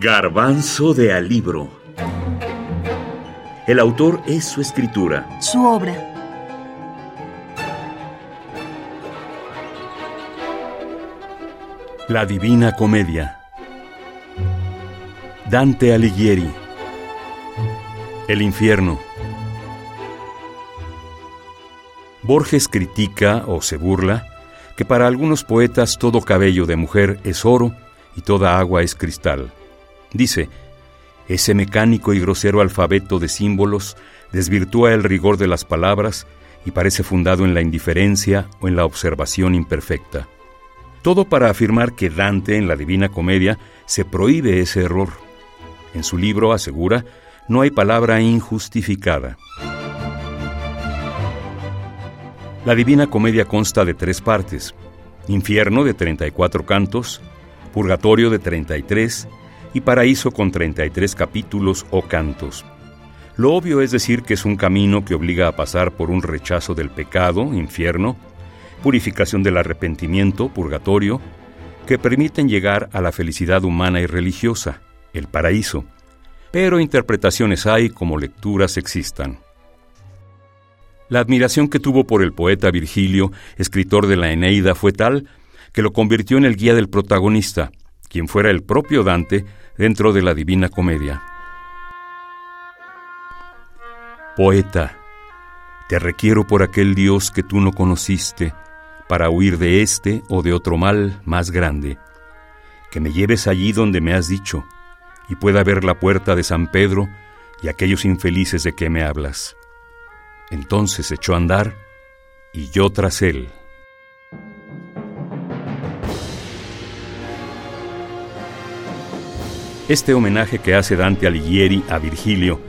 Garbanzo de Alibro. El autor es su escritura. Su obra. La Divina Comedia. Dante Alighieri. El infierno. Borges critica o se burla que para algunos poetas todo cabello de mujer es oro y toda agua es cristal. Dice, ese mecánico y grosero alfabeto de símbolos desvirtúa el rigor de las palabras y parece fundado en la indiferencia o en la observación imperfecta. Todo para afirmar que Dante en la Divina Comedia se prohíbe ese error. En su libro asegura, no hay palabra injustificada. La Divina Comedia consta de tres partes, Infierno de 34 cantos, Purgatorio de 33 y Paraíso con 33 capítulos o cantos. Lo obvio es decir que es un camino que obliga a pasar por un rechazo del pecado, infierno, purificación del arrepentimiento, purgatorio, que permiten llegar a la felicidad humana y religiosa, el paraíso. Pero interpretaciones hay como lecturas existan. La admiración que tuvo por el poeta Virgilio, escritor de la Eneida, fue tal que lo convirtió en el guía del protagonista, quien fuera el propio Dante dentro de la Divina Comedia. Poeta, te requiero por aquel Dios que tú no conociste, para huir de este o de otro mal más grande, que me lleves allí donde me has dicho, y pueda ver la puerta de San Pedro y aquellos infelices de que me hablas. Entonces echó a andar, y yo tras él. Este homenaje que hace Dante Alighieri a Virgilio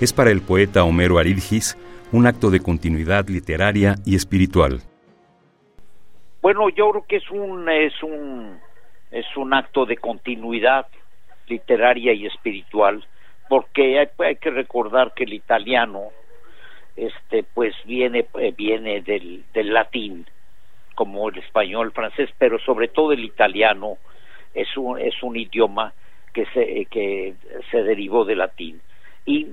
es para el poeta Homero Aridgis un acto de continuidad literaria y espiritual. Bueno, yo creo que es un es un es un acto de continuidad literaria y espiritual, porque hay, que recordar que el italiano este pues viene eh, viene del, del latín como el español, el francés, pero sobre todo el italiano es un es un idioma que se, que se derivó del latín. Y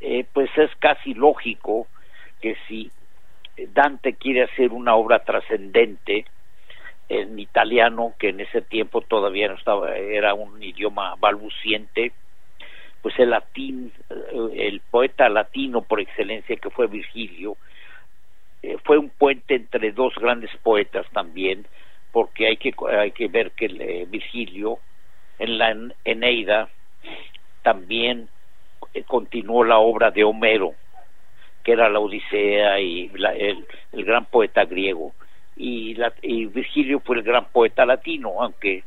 eh, pues es casi lógico que si Dante quiere hacer una obra trascendente en italiano, que en ese tiempo todavía no estaba, era un idioma balbuciente, pues el latín, eh, el poeta latino por excelencia que fue Virgilio, eh, fue un puente entre dos grandes poetas también, porque hay que, hay que ver que Virgilio en la Eneida también eh, continuó la obra de Homero, que era la Odisea y el, gran poeta griego. Y, y Virgilio fue el gran poeta latino, aunque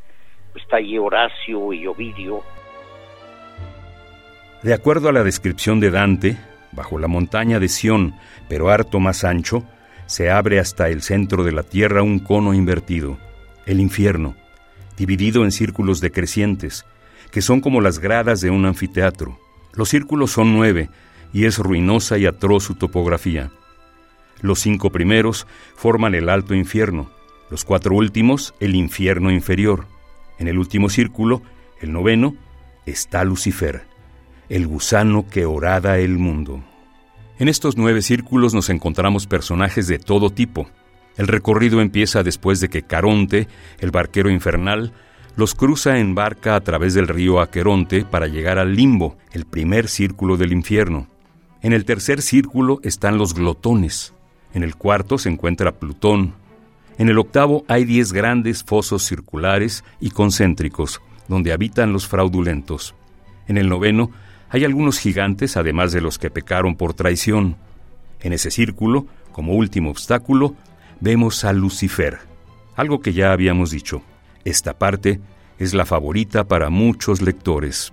está ahí Horacio y Ovidio. De acuerdo a la descripción de Dante, bajo la montaña de Sión, pero harto más ancho, se abre hasta el centro de la tierra un cono invertido, el infierno, dividido en círculos decrecientes, que son como las gradas de un anfiteatro. Los círculos son nueve, y es ruinosa y atroz su topografía. Los cinco primeros forman el alto infierno, los cuatro últimos el infierno inferior. En el último círculo, el noveno, está Lucifer, el gusano que orada el mundo. En estos nueve círculos nos encontramos personajes de todo tipo, el recorrido empieza después de que Caronte, el barquero infernal, los cruza en barca a través del río Aqueronte para llegar al limbo, el primer círculo del infierno. En el tercer círculo están los glotones. En el cuarto se encuentra Plutón. En el octavo hay diez grandes fosos circulares y concéntricos, donde habitan los fraudulentos. En el noveno hay algunos gigantes, además de los que pecaron por traición. En ese círculo, como último obstáculo, vemos a Lucifer, algo que ya habíamos dicho. Esta parte es la favorita para muchos lectores.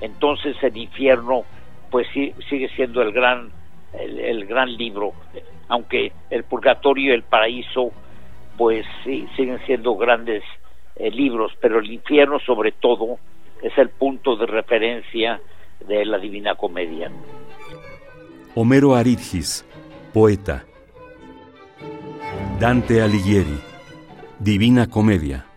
Entonces el infierno pues sigue siendo el gran el, gran libro, aunque el purgatorio y el paraíso pues sí, siguen siendo grandes eh, libros, pero el infierno sobre todo es el punto de referencia de la Divina Comedia. Homero Aridgis, poeta, Dante Alighieri, Divina Comedia.